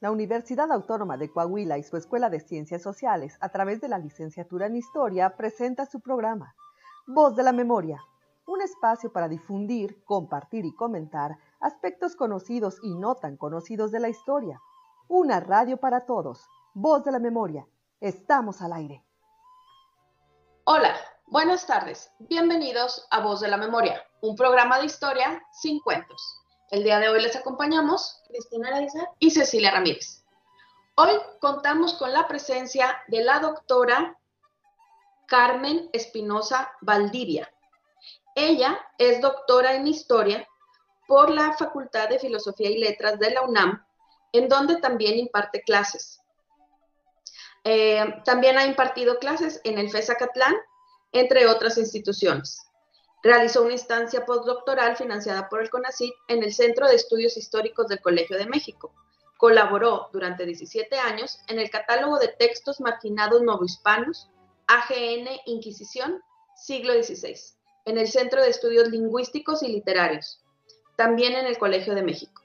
La Universidad Autónoma de Coahuila y su Escuela de Ciencias Sociales, a través de la licenciatura en Historia, presenta su programa, Voz de la Memoria, un espacio para difundir, compartir y comentar aspectos conocidos y no tan conocidos de la historia. Una radio para todos, Voz de la Memoria. Estamos al aire. Hola, buenas tardes. Bienvenidos a Voz de la Memoria, un programa de historia sin cuentos. El día de hoy les acompañamos Cristina Araiza y Cecilia Ramírez. Hoy contamos con la presencia de la doctora Carmen Espinosa Valdivia. Ella es doctora en historia por la Facultad de Filosofía y Letras de la UNAM, en donde también imparte clases. Eh, también ha impartido clases en el FESA Catlán, entre otras instituciones. Realizó una instancia postdoctoral financiada por el CONACYT en el Centro de Estudios Históricos del Colegio de México. Colaboró durante 17 años en el catálogo de textos marginados novohispanos, AGN Inquisición, siglo XVI, en el Centro de Estudios Lingüísticos y Literarios, también en el Colegio de México.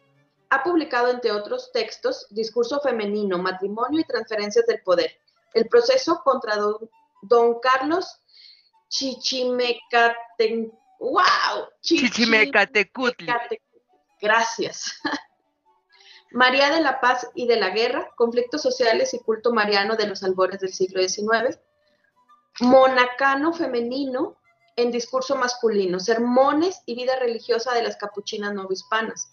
Ha publicado, entre otros textos, Discurso Femenino, Matrimonio y Transferencias del Poder, el proceso contra don, don Carlos Chichimecate, wow, Chichimecatecutli. Gracias. María de la Paz y de la Guerra, conflictos sociales y culto mariano de los albores del siglo XIX. Monacano femenino en discurso masculino, sermones y vida religiosa de las capuchinas novohispanas.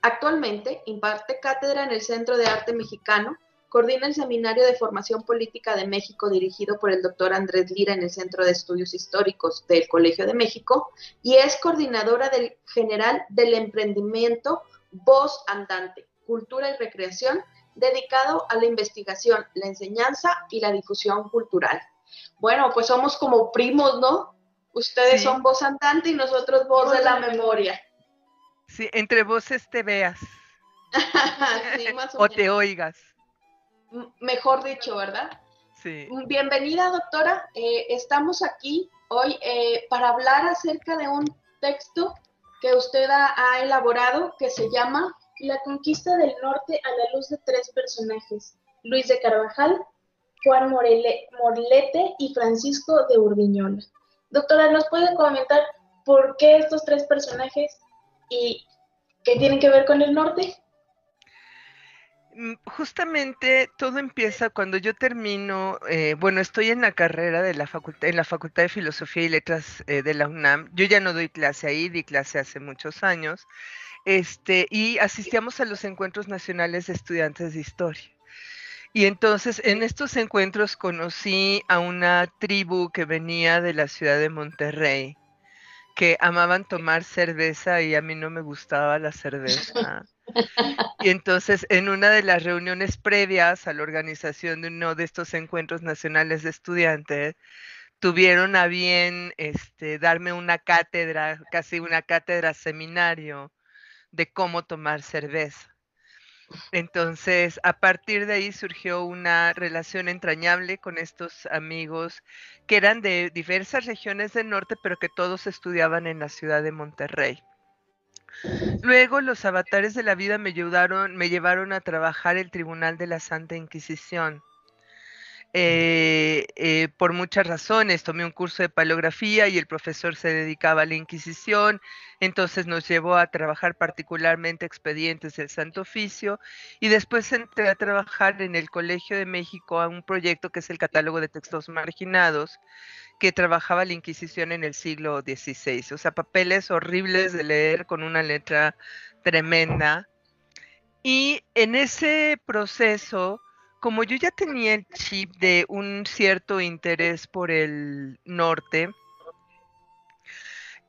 Actualmente imparte cátedra en el Centro de Arte Mexicano Coordina el Seminario de Formación Política de México dirigido por el doctor Andrés Lira en el Centro de Estudios Históricos del Colegio de México y es coordinadora del general del emprendimiento Voz Andante, Cultura y Recreación, dedicado a la investigación, la enseñanza y la difusión cultural. Bueno, pues somos como primos, ¿no? Ustedes son voz andante y nosotros voz de la memoria. Sí, entre voces te veas. o te oigas mejor dicho, ¿verdad? Sí. Bienvenida, doctora. Eh, estamos aquí hoy eh, para hablar acerca de un texto que usted ha, elaborado que se llama La conquista del norte a la luz de tres personajes, Luis de Carvajal, Juan Morlete y Francisco de Urdiñola. Doctora, ¿nos puede comentar por qué estos tres personajes y qué tienen que ver con el norte? Mm, justamente todo empieza cuando yo termino, eh, bueno, estoy en la carrera de la facultad, en la Facultad de Filosofía y Letras eh, de la UNAM. Yo ya no doy clase ahí, di clase hace muchos años, este, y asistíamos a los encuentros nacionales de estudiantes de historia. Y entonces en estos encuentros conocí a una tribu que venía de la ciudad de Monterrey, que amaban tomar cerveza y a mí no me gustaba la cerveza. Y entonces, en una de las reuniones previas a la organización de uno de estos encuentros nacionales de estudiantes, tuvieron a bien este, darme una cátedra, casi una cátedra seminario de cómo tomar cerveza. Entonces, a partir de ahí surgió una relación entrañable con estos amigos que eran de diversas regiones del norte, pero que todos estudiaban en la ciudad de Monterrey. Luego los avatares de la vida me ayudaron, me llevaron a trabajar el Tribunal de la Santa Inquisición. Eh, eh, por muchas razones. Tomé un curso de paleografía y el profesor se dedicaba a la Inquisición, entonces nos llevó a trabajar particularmente expedientes del Santo Oficio y después entré a trabajar en el Colegio de México a un proyecto que es el Catálogo de Textos Marginados, que trabajaba la Inquisición en el siglo XVI. O sea, papeles horribles de leer con una letra tremenda. Y en ese proceso, como yo ya tenía el chip de un cierto interés por el norte,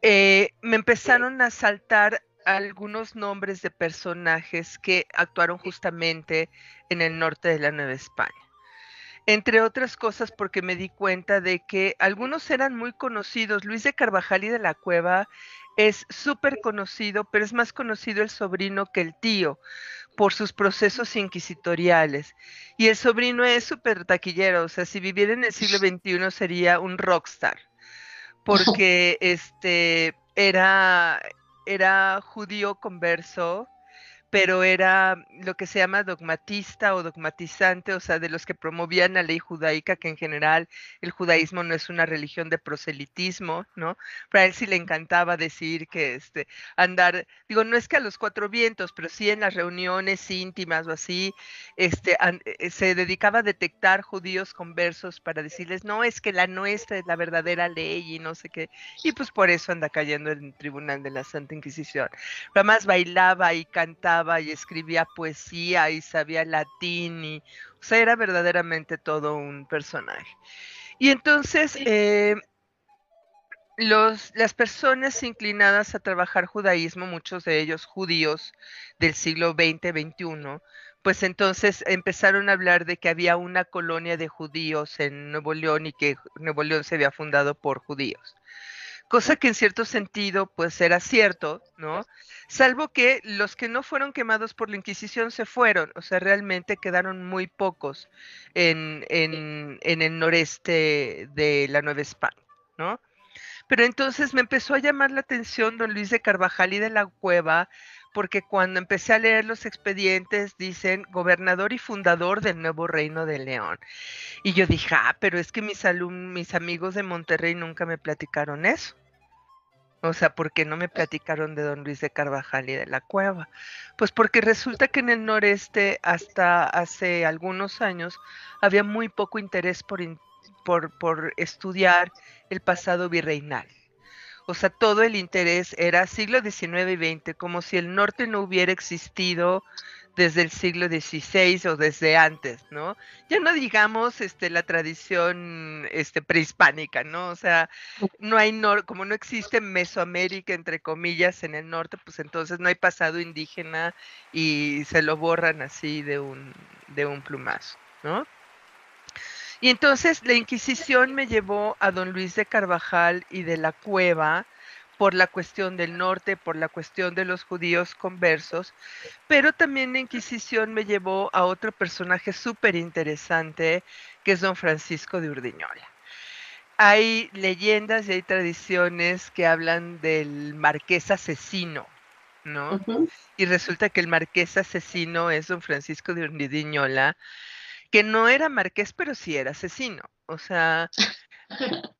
eh, me empezaron a saltar algunos nombres de personajes que actuaron justamente en el norte de la Nueva España entre otras cosas porque me di cuenta de que algunos eran muy conocidos. Luis de Carvajal y de la Cueva es súper conocido, pero es más conocido el sobrino que el tío por sus procesos inquisitoriales. Y el sobrino es súper taquillero, o sea, si viviera en el siglo XXI sería un rockstar, porque este era, era judío converso, pero era lo que se llama dogmatista o dogmatizante, o sea, de los que promovían la ley judaica, que en general el judaísmo no es una religión de proselitismo, ¿no? Para él sí le encantaba decir que este, andar, digo, no es que a los cuatro vientos, pero sí en las reuniones íntimas o así, este, eh, se dedicaba a detectar judíos conversos para decirles, no, es que la nuestra es la verdadera ley y no sé qué, y pues por eso anda cayendo en el tribunal de la Santa Inquisición. Además bailaba y cantaba y escribía poesía y sabía latín y, o sea, era verdaderamente todo un personaje. Y entonces, eh, los, las personas inclinadas a trabajar judaísmo, muchos de ellos judíos del siglo XX, XXI, pues entonces empezaron a hablar de que había una colonia de judíos en Nuevo León y que Nuevo León se había fundado por judíos cosa que en cierto sentido pues era cierto, ¿no? Salvo que los que no fueron quemados por la Inquisición se fueron, o sea, realmente quedaron muy pocos en, en, en el noreste de la Nueva España, ¿no? Pero entonces me empezó a llamar la atención don Luis de Carvajal y de la Cueva, porque cuando empecé a leer los expedientes dicen gobernador y fundador del nuevo reino de León. Y yo dije, ah, pero es que mis, mis amigos de Monterrey nunca me platicaron eso. O sea, ¿por qué no me platicaron de don Luis de Carvajal y de la cueva? Pues porque resulta que en el noreste hasta hace algunos años había muy poco interés por, por, por estudiar el pasado virreinal. O sea, todo el interés era siglo XIX y XX, como si el norte no hubiera existido desde el siglo XVI o desde antes, ¿no? Ya no digamos este, la tradición este, prehispánica, ¿no? O sea, no hay, como no existe Mesoamérica, entre comillas, en el norte, pues entonces no hay pasado indígena y se lo borran así de un, de un plumazo, ¿no? Y entonces la Inquisición me llevó a don Luis de Carvajal y de la Cueva, por la cuestión del norte, por la cuestión de los judíos conversos, pero también la Inquisición me llevó a otro personaje súper interesante, que es don Francisco de Urdiñola. Hay leyendas y hay tradiciones que hablan del marqués asesino, ¿no? Y resulta que el marqués asesino es don Francisco de Urdiñola, que no era marqués, pero sí era asesino. O sea,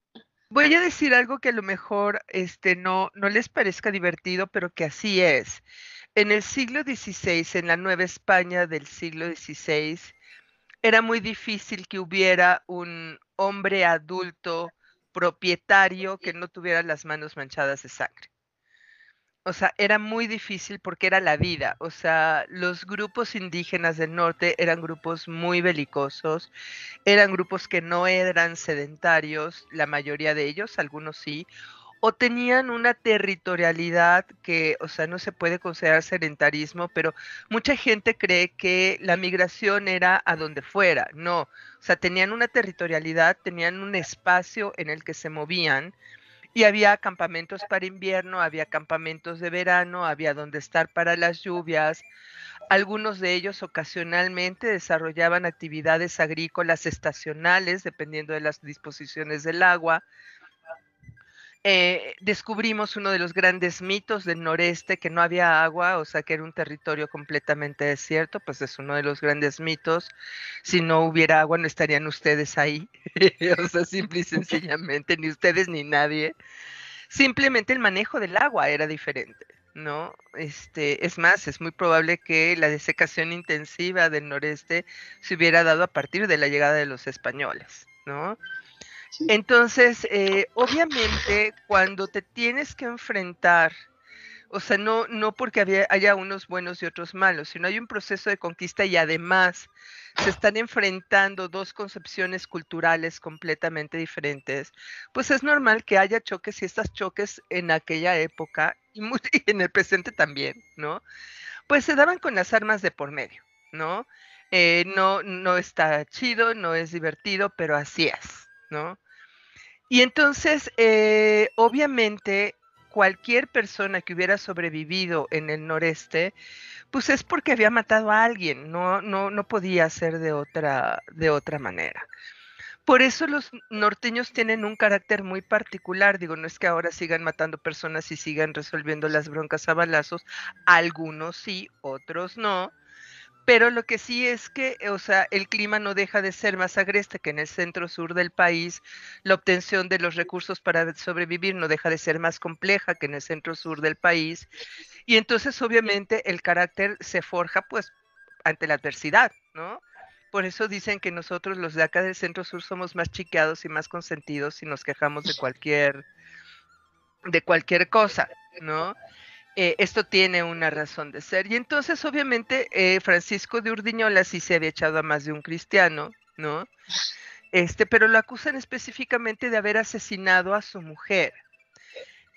Voy a decir algo que a lo mejor este, no, no les parezca divertido, pero que así es. En el siglo XVI, en la Nueva España del siglo XVI, era muy difícil que hubiera un hombre adulto propietario que no tuviera las manos manchadas de sangre o sea, era muy difícil porque era la vida. O sea, los grupos indígenas del norte eran grupos muy belicosos, eran grupos que no eran sedentarios, la mayoría de ellos, algunos sí, o tenían una territorialidad que, o sea, no se puede considerar sedentarismo, pero mucha gente cree que la migración era a donde fuera. No, o sea, tenían una territorialidad, tenían un espacio en el que se movían y había campamentos para invierno, había campamentos de verano, había donde estar para las lluvias. Algunos de ellos ocasionalmente desarrollaban actividades agrícolas estacionales, dependiendo de las disposiciones del agua. Eh, descubrimos uno de los grandes mitos del noreste, que no había agua, o sea que era un territorio completamente desierto, pues es uno de los grandes mitos. Si no hubiera agua, no estarían ustedes ahí, o sea, simple y sencillamente, ni ustedes ni nadie. Simplemente el manejo del agua era diferente. ¿no? Este, es más, es muy probable que la desecación intensiva del noreste se hubiera dado a partir de la llegada de los españoles, ¿no? Entonces, eh, obviamente, cuando te tienes que enfrentar, o sea, no, no porque había, haya unos buenos y otros malos, sino hay un proceso de conquista y además se están enfrentando dos concepciones culturales completamente diferentes, pues es normal que haya choques y estos choques en aquella época y, en el presente también, ¿no? Pues se daban con las armas de por medio, ¿no? Eh, no, no está chido, no es divertido, pero así es, ¿no? Y entonces, eh, obviamente, cualquier persona que hubiera sobrevivido en el noreste, pues es porque había matado a alguien, no, no, no podía ser de otra, de otra manera. Por eso los norteños tienen un carácter muy particular. Digo, no es que ahora sigan matando personas y sigan resolviendo las broncas a balazos. Algunos sí, otros no. Pero lo que sí es que, o sea, el clima no deja de ser más agreste que en el centro sur del país. La obtención de los recursos para sobrevivir no deja de ser más compleja que en el centro sur del país. Y entonces, obviamente, el carácter se forja, pues, ante la adversidad, ¿no? Por eso dicen que nosotros los de acá del centro sur somos más chiqueados y más consentidos y nos quejamos de cualquier de cualquier cosa, ¿no? Eh, esto tiene una razón de ser. Y entonces, obviamente, eh, Francisco de Urdiñola sí se había echado a más de un cristiano, ¿no? Este, pero lo acusan específicamente de haber asesinado a su mujer.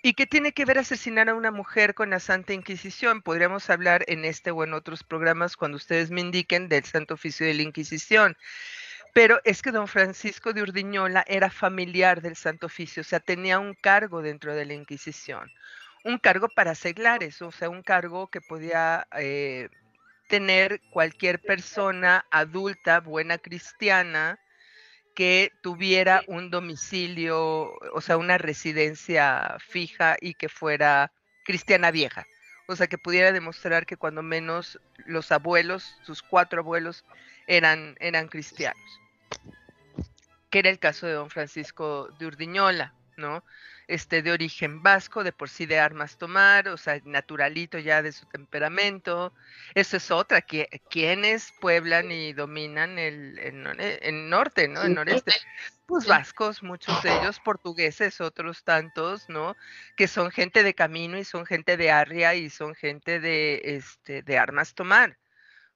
¿Y qué tiene que ver asesinar a una mujer con la Santa Inquisición? Podríamos hablar en este o en otros programas cuando ustedes me indiquen del Santo Oficio de la Inquisición. Pero es que don Francisco de Urdiñola era familiar del Santo Oficio, o sea, tenía un cargo dentro de la Inquisición, un cargo para seglares, o sea, un cargo que podía eh, tener cualquier persona adulta, buena cristiana, que tuviera un domicilio, o sea, una residencia fija y que fuera cristiana vieja. O sea, que pudiera demostrar que cuando menos los abuelos, sus cuatro abuelos, eran, eran cristianos. Que era el caso de don Francisco de Urdiñola, ¿no? este, de origen vasco, de por sí de armas tomar, o sea, naturalito ya de su temperamento. Eso es otra, que, quienes pueblan y dominan el, el, norte, ¿no? El noreste. Pues vascos, muchos de ellos, portugueses, otros tantos, ¿no? Que son gente de camino y son gente de arria y son gente de, este, de armas tomar.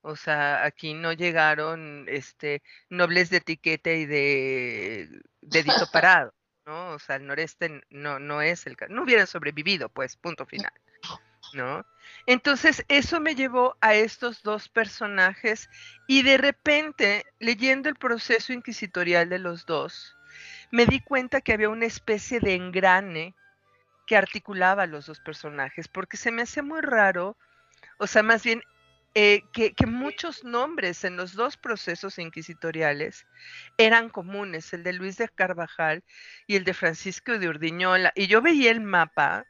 O sea, aquí no llegaron este, nobles de etiqueta y de dedito parado. ¿No? O sea, el noreste no, no es el no hubieran sobrevivido, pues, punto final, ¿no? Entonces, eso me llevó a estos dos personajes y de repente, leyendo el proceso inquisitorial de los dos, me di cuenta que había una especie de engrane que articulaba a los dos personajes, porque se me hace muy raro, o sea, más bien eh, que, muchos nombres en los dos procesos inquisitoriales eran comunes, el de Luis de Carvajal y el de Francisco de Urdiñola. Y yo veía el mapa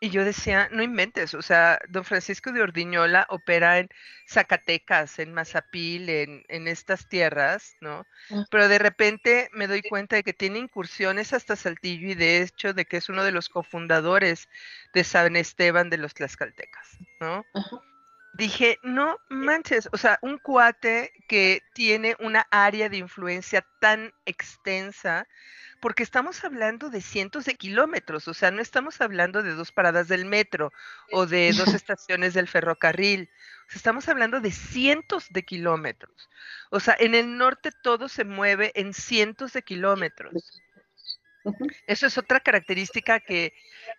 y yo decía, no inventes, o sea, don Francisco de Urdiñola opera en Zacatecas, en Mazapil, en, en estas tierras, ¿no? Ah. Pero de repente me doy cuenta de que tiene incursiones hasta Saltillo y de hecho de que es uno de los cofundadores de San Esteban de los Tlaxcaltecas, ¿no? Dije, no manches, o sea, un cuate que tiene una área de influencia tan extensa, porque estamos hablando de cientos de kilómetros, o sea, no estamos hablando de dos paradas del metro o de dos estaciones del ferrocarril, o sea, estamos hablando de cientos de kilómetros. O sea, en el norte todo se mueve en cientos de kilómetros. Eso es otra característica que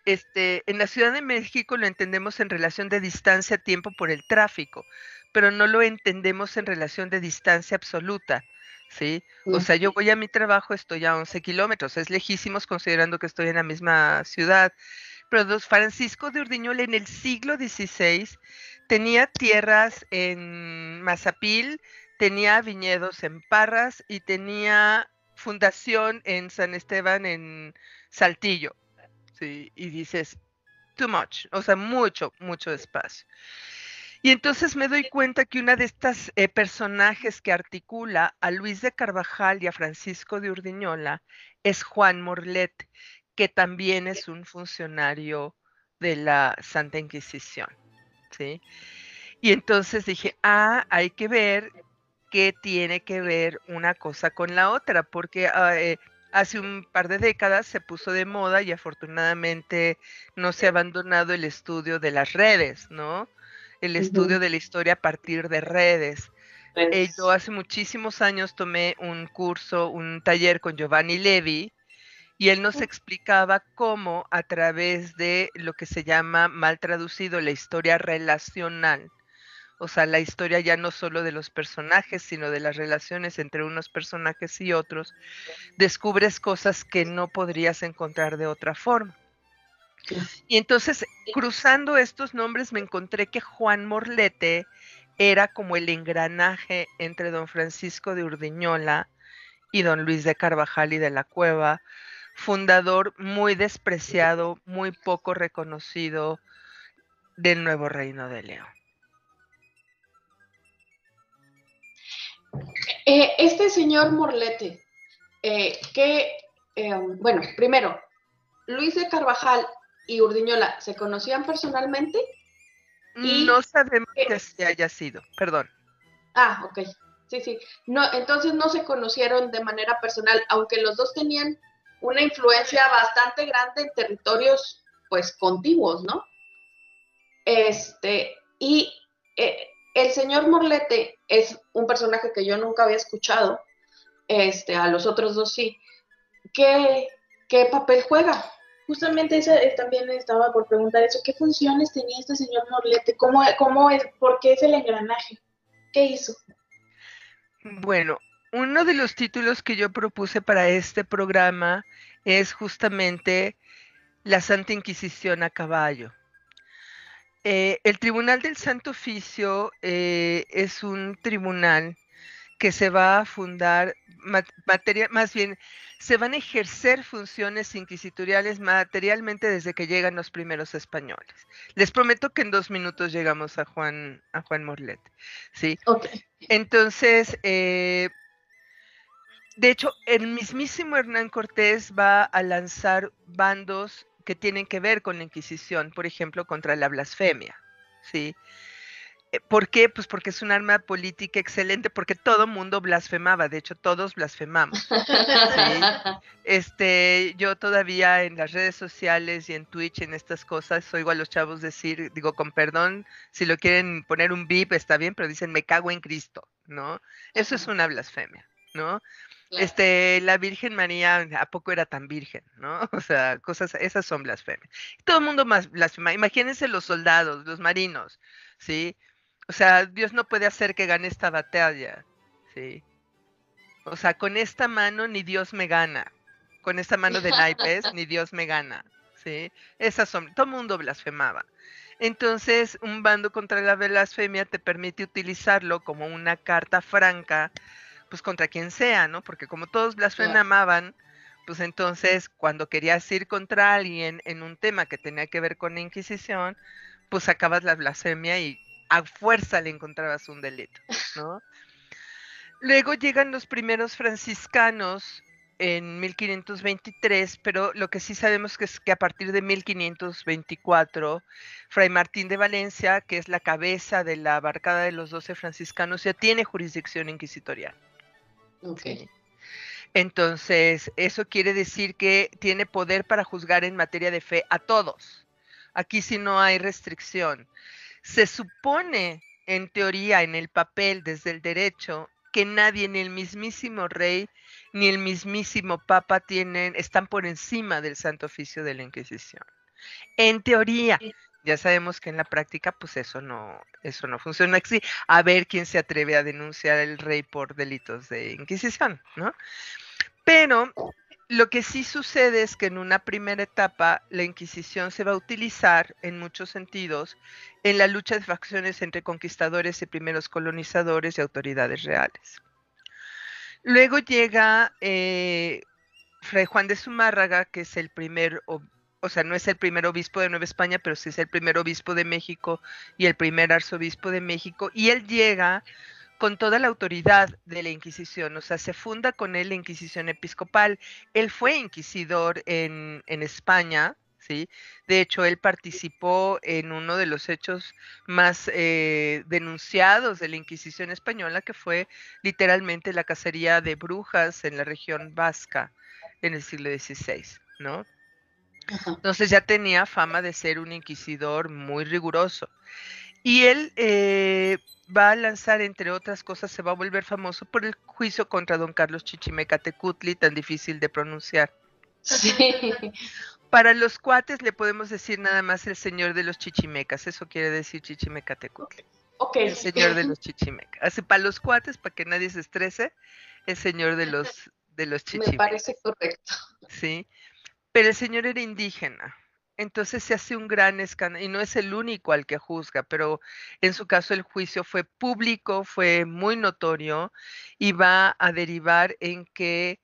este, en la Ciudad de México lo entendemos en relación de distancia-tiempo por el tráfico, pero no lo entendemos en relación de distancia absoluta. ¿sí? O sea, yo voy a mi trabajo, estoy a 11 kilómetros, es lejísimos considerando que estoy en la misma ciudad. Pero don Francisco de Urdiñol en el siglo XVI tenía tierras en Mazapil, tenía viñedos en Parras y tenía fundación en San Esteban en Saltillo. ¿Sí? Y dices, too much, o sea, mucho, mucho espacio. Y entonces me doy cuenta que una de estas eh, personajes que articula a Luis de Carvajal y a Francisco de Urdiñola es Juan Morlet, que también es un funcionario de la Santa Inquisición. ¿sí? Y entonces dije, ah, hay que ver qué tiene que ver una cosa con la otra, porque ah, eh, hace un par de décadas se puso de moda y afortunadamente no se ha abandonado el estudio de las redes, ¿no? El estudio de la historia a partir de redes. Eh, yo hace muchísimos años tomé un curso, un taller con Giovanni Levi, y él nos explicaba cómo a través de lo que se llama mal traducido la historia relacional, o sea, la historia ya no solo de los personajes, sino de las relaciones entre unos personajes y otros, descubres cosas que no podrías encontrar de otra forma. Y entonces, cruzando estos nombres, me encontré que Juan Morlete era como el engranaje entre don Francisco de Urdiñola y don Luis de Carvajal y de la Cueva, fundador muy despreciado, muy poco reconocido del nuevo reino de León. Eh, este señor Morlete, eh, que, eh, bueno, primero, Luis de Carvajal y Urdiñola se conocían personalmente. Y no sabemos que se haya sido, perdón. Ah, ok. Sí, sí. No, entonces no se conocieron de manera personal, aunque los dos tenían una influencia bastante grande en territorios, pues, contiguos, ¿no? Este, y el señor Morlete es un personaje que yo nunca había escuchado, este, a los otros dos sí. ¿Qué, qué papel juega? Justamente esa, eh, también estaba por preguntar eso, ¿qué funciones tenía este señor Morlete? ¿Cómo, cómo es, ¿Por qué es el engranaje? ¿Qué hizo? Bueno, uno de los títulos que yo propuse para este programa es justamente La Santa Inquisición a caballo. Eh, el Tribunal del Santo Oficio eh, es un tribunal que se va a fundar, materia, más bien, se van a ejercer funciones inquisitoriales materialmente desde que llegan los primeros españoles. Les prometo que en dos minutos llegamos a Juan, a Juan Morlet. ¿sí? Entonces, eh, de hecho, el mismísimo Hernán Cortés va a lanzar bandos que tienen que ver con la Inquisición, por ejemplo, contra la blasfemia, ¿sí? Eh, ¿Por qué? Pues porque es un arma política excelente, porque todo mundo blasfemaba, de hecho todos blasfemamos. Este, yo todavía en las redes sociales y en Twitch, en estas cosas, oigo a los chavos decir, digo, con perdón, si lo quieren poner un bip está bien, pero dicen, me cago en Cristo, ¿no? Eso es una blasfemia, ¿no? Este, la Virgen María, ¿a poco era tan virgen, no? O sea, cosas, esas son blasfemias. Todo el mundo más blasfema. Imagínense los soldados, los marinos, ¿sí? O sea, Dios no puede hacer que gane esta batalla, ¿sí? O sea, con esta mano ni Dios me gana. Con esta mano de naipes ni Dios me gana, ¿sí? Esas son, todo el mundo blasfemaba. Entonces, un bando contra la blasfemia te permite utilizarlo como una carta franca pues contra quien sea, ¿no? Porque como todos blasfemaban, pues entonces cuando querías ir contra alguien en un tema que tenía que ver con la Inquisición, pues sacabas la blasfemia y a fuerza le encontrabas un delito, ¿no? Luego llegan los primeros franciscanos en 1523, pero lo que sí sabemos que es que a partir de 1524, Fray Martín de Valencia, que es la cabeza de la barcada de los doce franciscanos, ya tiene jurisdicción inquisitorial. Entonces, eso quiere decir que tiene poder para juzgar en materia de fe a todos. Aquí sí no hay restricción. Se supone, en teoría, en el papel, desde el derecho, que nadie, ni el mismísimo rey, ni el mismísimo papa tienen, están por encima del santo oficio de la Inquisición. En teoría, ya sabemos que en la práctica, pues eso no, eso no funciona así. A ver quién se atreve a denunciar al rey por delitos de Inquisición, ¿no? Pero lo que sí sucede es que en una primera etapa la Inquisición se va a utilizar en muchos sentidos en la lucha de facciones entre conquistadores y primeros colonizadores y autoridades reales. Luego llega eh, Fray Juan de Zumárraga, que es el primer o sea, no es el primer obispo de Nueva España, pero sí es el primer obispo de México y el primer arzobispo de México, y él llega con toda la autoridad de la Inquisición, o sea, se funda con él la Inquisición episcopal. Él fue inquisidor en, España, ¿sí? De hecho, él participó en uno de los hechos más eh, denunciados de la Inquisición española, que fue literalmente la cacería de brujas en la región vasca en el siglo XVI, ¿no? Entonces ya tenía fama de ser un inquisidor muy riguroso. Y él eh, va a lanzar, entre otras cosas, se va a volver famoso por el juicio contra don Carlos Chichimecatecutli, tan difícil de pronunciar. Sí. Para los cuates le podemos decir nada más el señor de los chichimecas, eso quiere decir Chichimecatecutli. Ok. El señor de los chichimecas. Así para los cuates, para que nadie se estrese, el señor de los de los chichimecas. Me parece correcto. Sí. Pero el señor era indígena. entonces se hace un gran escándalo y no es el único al que juzga, pero en su caso el juicio fue público, fue muy notorio y va a derivar en que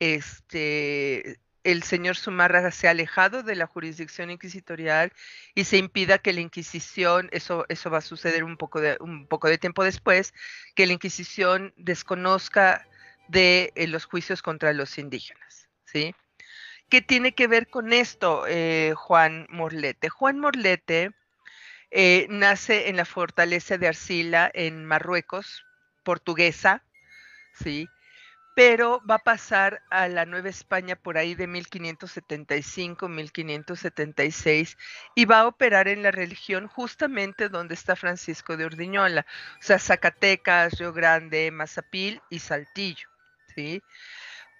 este el señor Sumarra se ha alejado de la jurisdicción inquisitorial y se impida que la Inquisición, eso, eso va a suceder un poco, de, un poco de tiempo después, que la Inquisición desconozca de eh, los juicios contra los indígenas. ¿sí? ¿Qué tiene que ver con esto, eh, Juan Morlete? Juan Morlete eh, nace en la fortaleza de Arcila, en Marruecos, portuguesa, ¿sí? pero va a pasar a la Nueva España por ahí de 1575, 1576 y va a operar en la religión justamente donde está Francisco de Urdiñola, o sea, Zacatecas, Río Grande, Mazapil y Saltillo, ¿sí?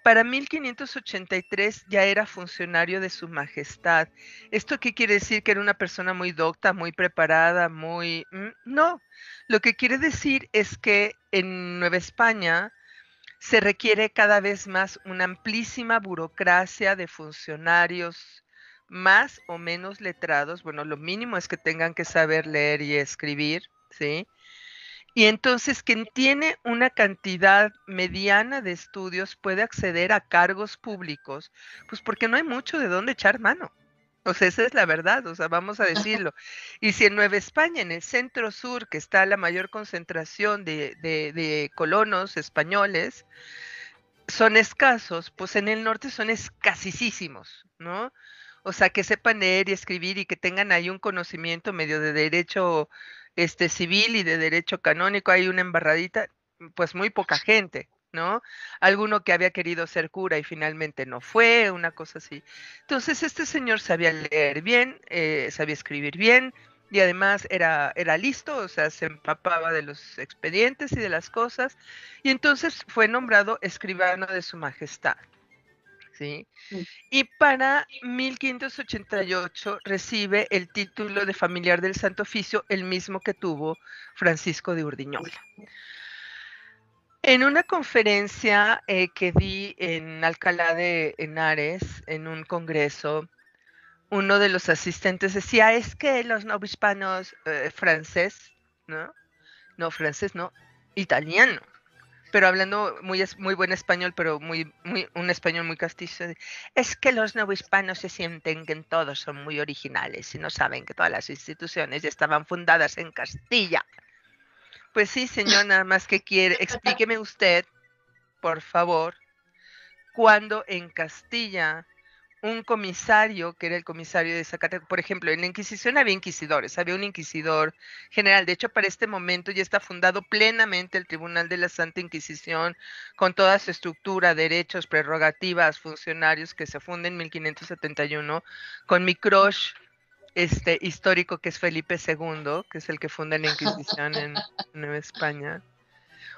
Para 1583 ya era funcionario de su majestad. ¿Esto qué quiere decir? Que era una persona muy docta, muy preparada, muy... Mm, no, lo que quiere decir es que en Nueva España se requiere cada vez más una amplísima burocracia de funcionarios más o menos letrados. Bueno, lo mínimo es que tengan que saber leer y escribir, ¿sí? Y entonces quien tiene una cantidad mediana de estudios puede acceder a cargos públicos, pues porque no hay mucho de dónde echar mano. O sea, esa es la verdad, o sea, vamos a decirlo. Y si en Nueva España, en el centro sur, que está la mayor concentración de, de, colonos españoles, son escasos, pues en el norte son escasísimos, ¿no? O sea, que sepan leer y escribir y que tengan ahí un conocimiento medio de derecho este, civil y de derecho canónico, hay una embarradita, pues muy poca gente, ¿no? Alguno que había querido ser cura y finalmente no fue, una cosa así. Entonces, este señor sabía leer bien, eh, sabía escribir bien y además era, era listo, o sea, se empapaba de los expedientes y de las cosas, y entonces fue nombrado escribano de su majestad. ¿Sí? Mm. Y para 1588 recibe el título de familiar del Santo Oficio, el mismo que tuvo Francisco de Urdiñola. En una conferencia eh, que di en Alcalá de Henares, en un congreso, uno de los asistentes decía, es que los no hispanos eh, francés, ¿no? No, francés, no, italiano. Pero hablando muy, muy buen español, pero muy, muy, un español muy castizo. Es que los no hispanos se sienten que todos son muy originales y no saben que todas las instituciones ya estaban fundadas en Castilla. Pues sí, señor, nada más que quiere. Explíqueme usted, por favor, cuando en Castilla un comisario, que era el comisario de Zacatecas, por ejemplo, en la Inquisición había inquisidores, había un inquisidor general. De hecho, para este momento ya está fundado plenamente el Tribunal de la Santa Inquisición, con toda su estructura, derechos, prerrogativas, funcionarios que se funden en 1571, con mi crush este histórico que es Felipe II, que es el que funda la Inquisición en Nueva España.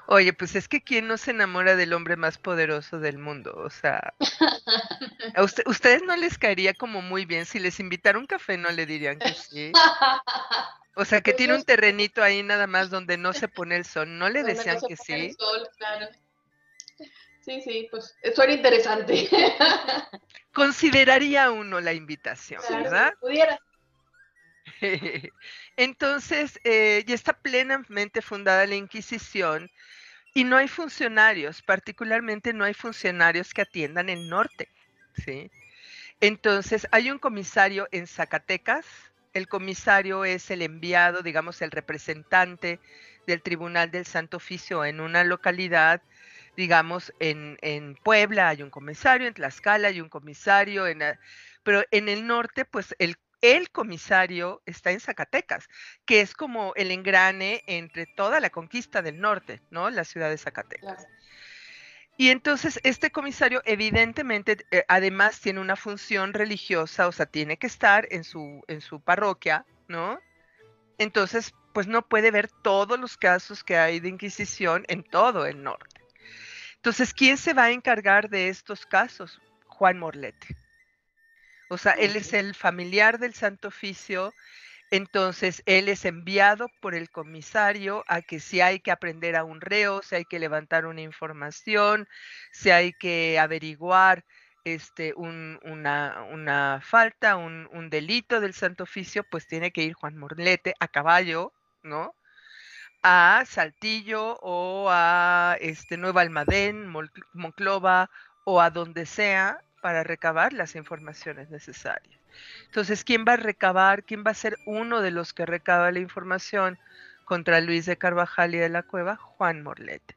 Oye, pues es que quién no se enamora del hombre más poderoso del mundo, o sea, a ustedes no les caería como muy bien si les invitara un café, no le dirían que sí. O sea, que pues tiene un terrenito ahí nada más donde no se pone el sol, ¿no le decían que sí? Sí, sí, pues eso era interesante. Consideraría uno la invitación, ¿verdad? Pudiera. Entonces, eh, ya está plenamente fundada la Inquisición y no hay funcionarios, particularmente no hay funcionarios que atiendan el norte. ¿sí? Entonces, hay un comisario en Zacatecas. El comisario es el enviado, digamos, el representante del Tribunal del Santo Oficio en una localidad digamos, en, en, Puebla hay un comisario, en Tlaxcala hay un comisario, en, pero en el norte, pues el el comisario está en Zacatecas, que es como el engrane entre toda la conquista del norte, ¿no? La ciudad de Zacatecas. Y entonces este comisario evidentemente eh, además tiene una función religiosa, o sea, tiene que estar en su, en su parroquia, ¿no? Entonces, pues no puede ver todos los casos que hay de Inquisición en todo el norte. Entonces, ¿quién se va a encargar de estos casos? Juan Morlete. O sea, él es el familiar del Santo Oficio, entonces él es enviado por el comisario a que si hay que aprender a un reo, si hay que levantar una información, si hay que averiguar este, un, una, una, falta, un, un, delito del Santo Oficio, pues tiene que ir Juan Morlete a caballo, ¿no? A Saltillo o a este, Nueva Almadén, Monclova o a donde sea para recabar las informaciones necesarias. Entonces, ¿quién va a recabar? ¿Quién va a ser uno de los que recaba la información contra Luis de Carvajal y de la Cueva? Juan Morlete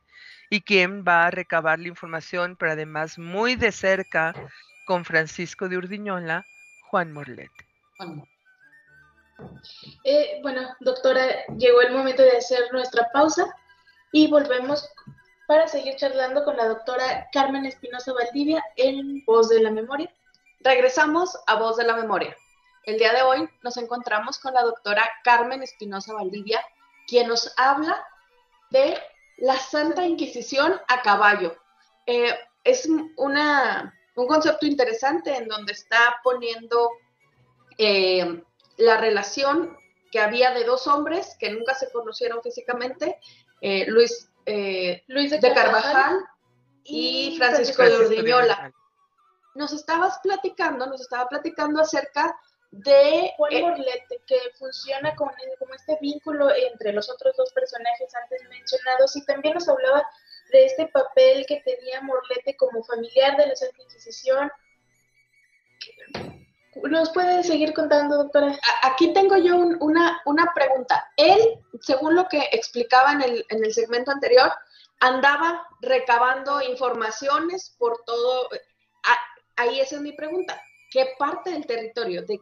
y quién va a recabar la información, pero además muy de cerca con Francisco de Urdiñola, Juan Morlete. Eh, bueno, doctora, llegó el momento de hacer nuestra pausa y volvemos para seguir charlando con la doctora Carmen Espinosa Valdivia en Voz de la Memoria. Regresamos a Voz de la Memoria. El día de hoy nos encontramos con la doctora Carmen Espinosa Valdivia, quien nos habla de la Santa Inquisición a caballo. Eh, es una, un concepto interesante en donde está poniendo eh, la relación que había de dos hombres que nunca se conocieron físicamente, eh, Luis, Luis de, Carvajal, y Francisco, de Urdiñola. Nos estabas platicando, nos estaba platicando acerca de Juan Morlete, que funciona como este vínculo entre los otros dos personajes antes mencionados, y también nos hablaba de este papel que tenía Morlete como familiar de la Santa Inquisición. ¿Nos puede seguir contando, doctora? Aquí tengo yo una, una pregunta. Él, según lo que explicaba en el, en el segmento anterior, andaba recabando informaciones por todo. ahí esa es mi pregunta. ¿Qué parte del territorio, de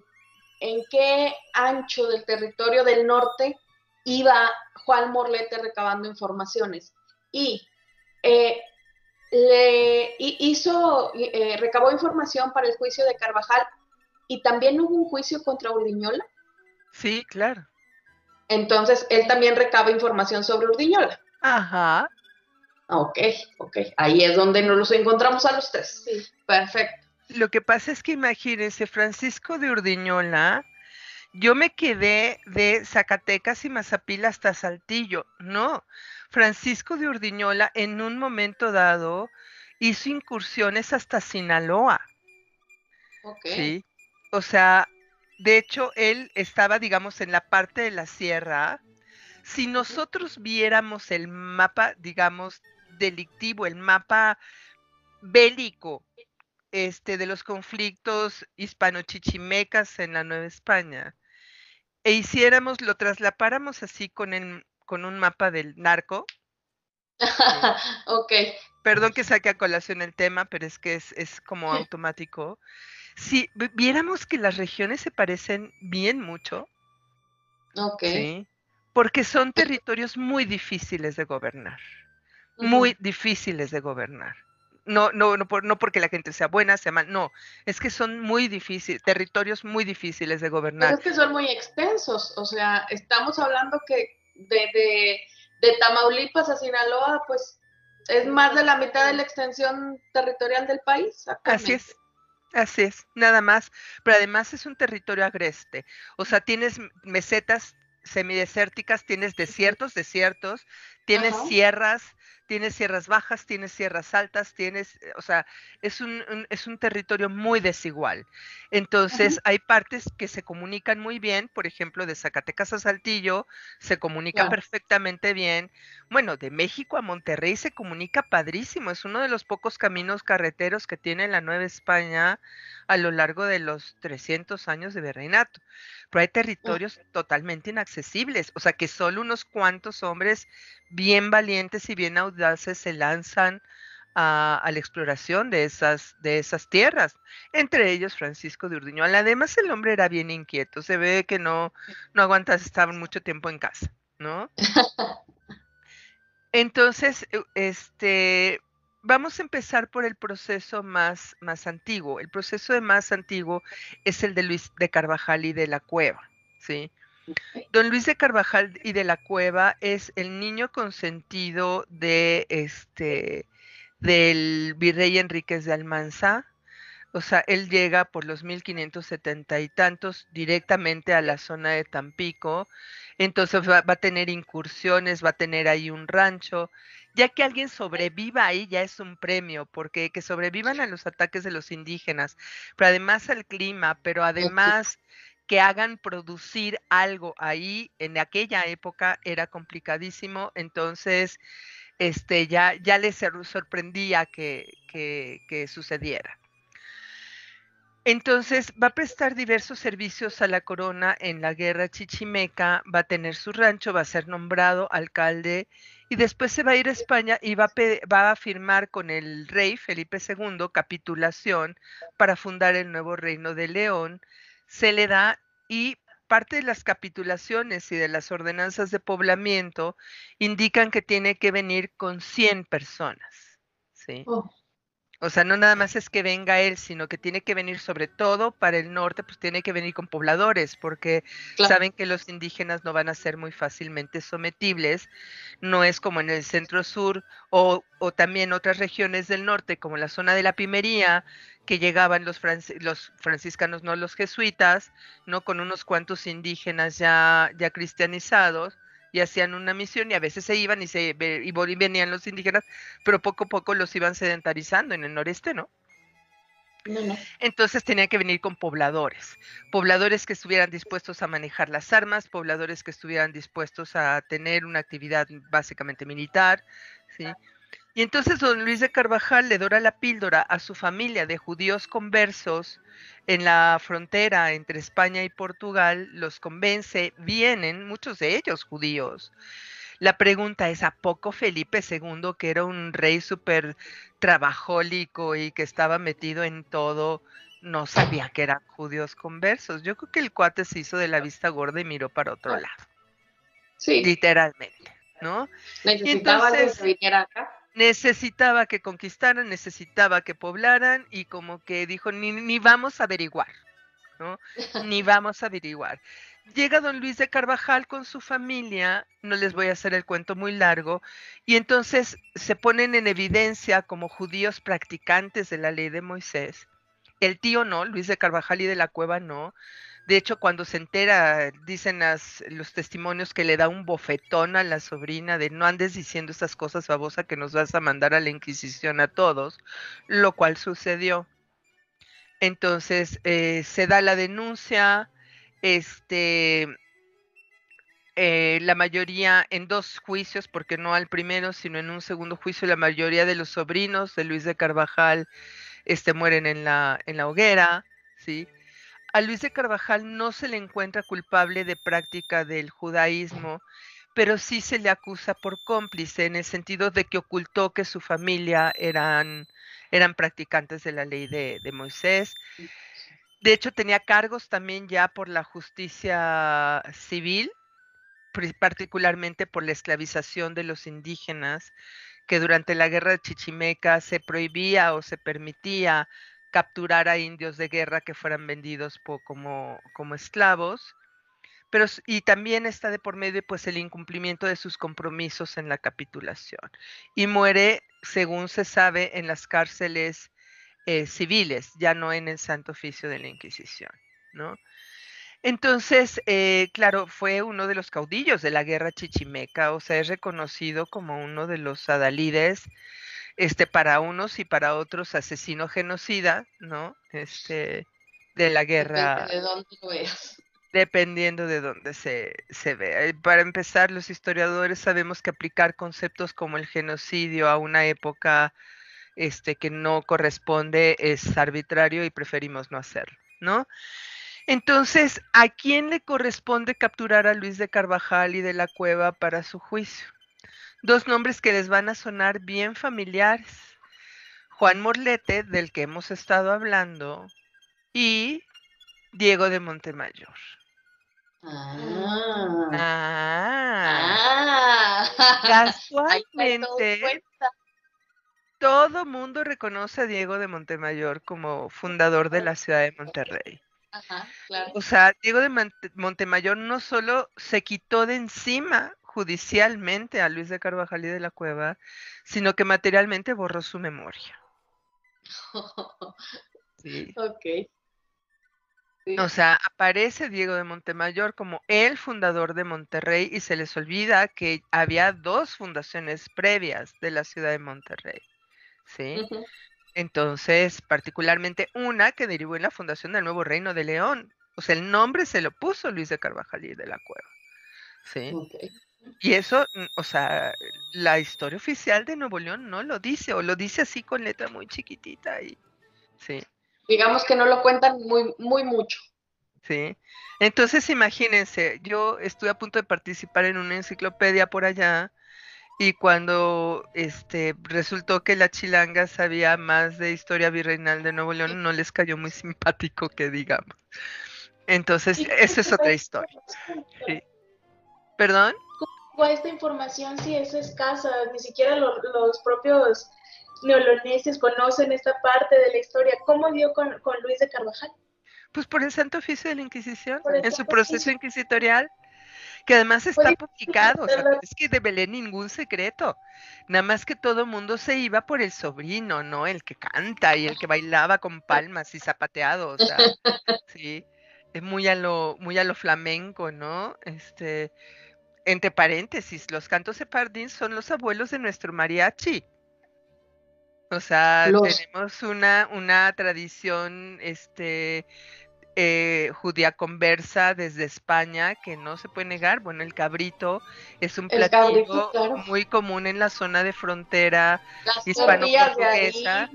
en qué ancho del territorio del norte iba Juan Morlete recabando informaciones. Y eh, le hizo, eh, recabó información para el juicio de Carvajal y también hubo un juicio contra Urdiñola. Sí, claro. Entonces, él también recaba información sobre Urdiñola. Ajá. Ok, ok. Ahí es donde nos los encontramos a los tres. Sí. Perfecto. Lo que pasa es que imagínense, Francisco de Urdiñola, yo me quedé de Zacatecas y Mazapil hasta Saltillo. No, Francisco de Urdiñola en un momento dado hizo incursiones hasta Sinaloa. Sí. O sea, de hecho, él estaba, digamos, en la parte de la sierra. Si nosotros viéramos el mapa, digamos, delictivo, el mapa bélico este, de los conflictos hispano-chichimecas en la Nueva España e hiciéramos, lo traslapáramos así con, el, con un mapa del narco. ok. Perdón que saque a colación el tema, pero es que es, es como automático. Si viéramos que las regiones se parecen bien mucho. Ok. Porque son territorios muy difíciles de gobernar. Muy difíciles de gobernar no, no, no, no porque la gente sea buena, sea mal, no, es que son muy difíciles, territorios muy difíciles de gobernar. es que son muy extensos, o sea, estamos hablando que de, de, de Tamaulipas a Sinaloa, pues es más de la mitad de la extensión territorial del país. Así es. Así es, nada más. Pero además es un territorio agreste. O sea, tienes mesetas semidesérticas, tienes desiertos, desiertos, tienes sierras, tienes sierras bajas, tienes sierras altas, tienes, eh, o sea, es un, es un territorio muy desigual. Entonces, hay partes que se comunican muy bien, por ejemplo, de Zacatecas a Saltillo se comunica perfectamente bien. Bueno, de México a Monterrey se comunica padrísimo, es uno de los pocos caminos carreteros que tiene la Nueva España a lo largo de los 300 años de virreinato. Pero hay territorios totalmente inaccesibles, o sea, que solo unos cuantos hombres bien valientes y bien audaces se lanzan a, la exploración de esas, de esas tierras, entre ellos Francisco de Urdiñola. Además, el hombre era bien inquieto, se ve que no, no aguantas estar mucho tiempo en casa, ¿no? Entonces, e, este, vamos a empezar por el proceso más, más antiguo. El proceso de más antiguo es el de Luis de Carvajal y de la Cueva, ¿sí? Don Luis de Carvajal y de la Cueva es el niño consentido de este del virrey Enríquez de Almanza, O sea, él llega por los 1570 y tantos directamente a la zona de Tampico, entonces va, a tener incursiones, va a tener ahí un rancho. Ya que alguien sobreviva ahí ya es un premio, porque que sobrevivan a los ataques de los indígenas, pero además al clima, pero además que hagan producir algo ahí en aquella época era complicadísimo, entonces este, ya, ya les sorprendía que, que sucediera. Entonces va a prestar diversos servicios a la corona en la guerra chichimeca, va a tener su rancho, va a ser nombrado alcalde y después se va a ir a España y va a, a firmar con el rey Felipe II capitulación para fundar el nuevo reino de León. Se le da y parte de las capitulaciones y de las ordenanzas de poblamiento indican que tiene que venir con 100 personas. ¿sí? Oh. O sea, no nada más es que venga él, sino que tiene que venir sobre todo para el norte, pues tiene que venir con pobladores, porque saben que los indígenas no van a ser muy fácilmente sometibles. No es como en el centro sur o, o también otras regiones del norte, como la zona de la Pimería, que llegaban los, los franciscanos, no los jesuitas, no con unos cuantos indígenas ya, ya cristianizados y hacían una misión y a veces se iban y se y venían los indígenas, pero poco a poco los iban sedentarizando en el noreste, ¿no? Entonces tenían que venir con pobladores, pobladores que estuvieran dispuestos a manejar las armas, pobladores que estuvieran dispuestos a tener una actividad básicamente militar, ¿sí? Y entonces don Luis de Carvajal le dora la píldora a su familia de judíos conversos en la frontera entre España y Portugal, los convence, vienen, muchos de ellos judíos. La pregunta es, ¿a poco Felipe II, que era un rey súper trabajólico y que estaba metido en todo, no sabía que eran judíos conversos? Yo creo que el cuate se hizo de la vista gorda y miró para otro lado. Sí. Literalmente, ¿no? Necesitaba que se viniera acá necesitaba que conquistaran, necesitaba que poblaran y como que dijo, ni, ni vamos a averiguar, ¿no? Ni vamos a averiguar. Llega don Luis de Carvajal con su familia, no les voy a hacer el cuento muy largo, y entonces se ponen en evidencia como judíos practicantes de la ley de Moisés. El tío no, Luis de Carvajal y de la Cueva no, de hecho, cuando se entera, dicen los testimonios que le da un bofetón a la sobrina de no andes diciendo estas cosas babosa que nos vas a mandar a la Inquisición a todos, lo cual sucedió. Entonces eh, se da la denuncia, este, eh, la mayoría en dos juicios, porque no al primero, sino en un segundo juicio, la mayoría de los sobrinos de Luis de Carvajal este, mueren en la, en la hoguera, ¿sí? A Luis de Carvajal no se le encuentra culpable de práctica del judaísmo, pero sí se le acusa por cómplice en el sentido de que ocultó que su familia eran, eran practicantes de la ley de, de Moisés. De hecho, tenía cargos también ya por la justicia civil, particularmente por la esclavización de los indígenas, que durante la guerra de Chichimeca se prohibía o se permitía capturar a indios de guerra que fueran vendidos como, como esclavos. Pero, y también está de por medio pues el incumplimiento de sus compromisos en la capitulación. Y muere, según se sabe, en las cárceles eh, civiles, ya no en el Santo Oficio de la Inquisición, ¿no? Entonces, eh, claro, fue uno de los caudillos de la guerra chichimeca, o sea, es reconocido como uno de los adalides este, para unos y para otros asesino genocida, ¿no? Este, de la guerra. de dónde lo veas. Dependiendo de dónde se, se vea. Eh, para empezar, los historiadores sabemos que aplicar conceptos como el genocidio a una época este, que no corresponde es arbitrario y preferimos no hacerlo, ¿no? Entonces, ¿a quién le corresponde capturar a Luis de Carvajal y de la Cueva para su juicio? Dos nombres que les van a sonar bien familiares. Juan Morlete, del que hemos estado hablando, y Diego de Montemayor. Ah. ah. Casualmente, todo mundo reconoce a Diego de Montemayor como fundador de la ciudad de Monterrey. Ajá, claro. O sea, Diego de Montemayor no solo se quitó de encima judicialmente a Luis de Carvajal y de la Cueva, sino que materialmente borró su memoria. Sí. Ok. O sea, aparece Diego de Montemayor como el fundador de Monterrey y se les olvida que había dos fundaciones previas de la ciudad de Monterrey. ¿Sí? Entonces, particularmente una que derivó en la fundación del nuevo Reino de León. O sea, el nombre se lo puso Luis de Carvajal y de la Cueva. ¿Sí? Y eso, mm, o sea, la historia oficial de Nuevo León no lo dice, o lo dice así con letra muy chiquitita y sí. Digamos que no lo cuentan muy, muy mucho. Sí. Entonces, imagínense, yo estuve a punto de participar en una enciclopedia por allá y cuando este resultó que la chilanga sabía más de historia virreinal de Nuevo León, no les cayó muy simpático que digamos. Entonces, esa es otra historia. Sí. ¿Perdón? ¿Cómo esta información si es escasa? Ni siquiera los propios neoloneses conocen esta parte de la historia. ¿Cómo dio con, Luis de Carvajal? Pues por el Santo Oficio de la Inquisición, en su proceso inquisitorial, que además está publicado, o sea, es que develé ningún secreto, nada más que todo mundo se iba por el sobrino, ¿no? El que canta y el que bailaba con palmas y zapateado, o sea, sí, es muy a lo, muy a lo flamenco, ¿no? Este, entre paréntesis, los cantos separdín son los abuelos de nuestro mariachi. O sea, tenemos una, una tradición este, eh, judía conversa desde España que no se puede negar. Bueno, el cabrito es un platillo muy común en la zona de frontera hispano-portuguesa.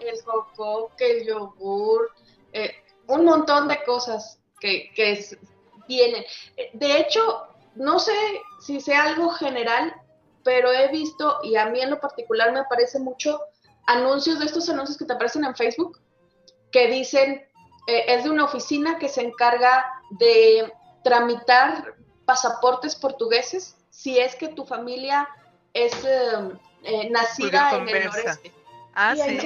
El jocoque, el yogur, eh, un montón de cosas que, que vienen. Eh, de hecho, no sé si sea algo general, pero he visto, y a mí en lo particular me aparece mucho, anuncios de estos anuncios que te aparecen en Facebook, que dicen, eh, es de una oficina que se encarga de tramitar pasaportes portugueses si es que tu familia es eh, eh, nacida en el noreste. Ah, sí.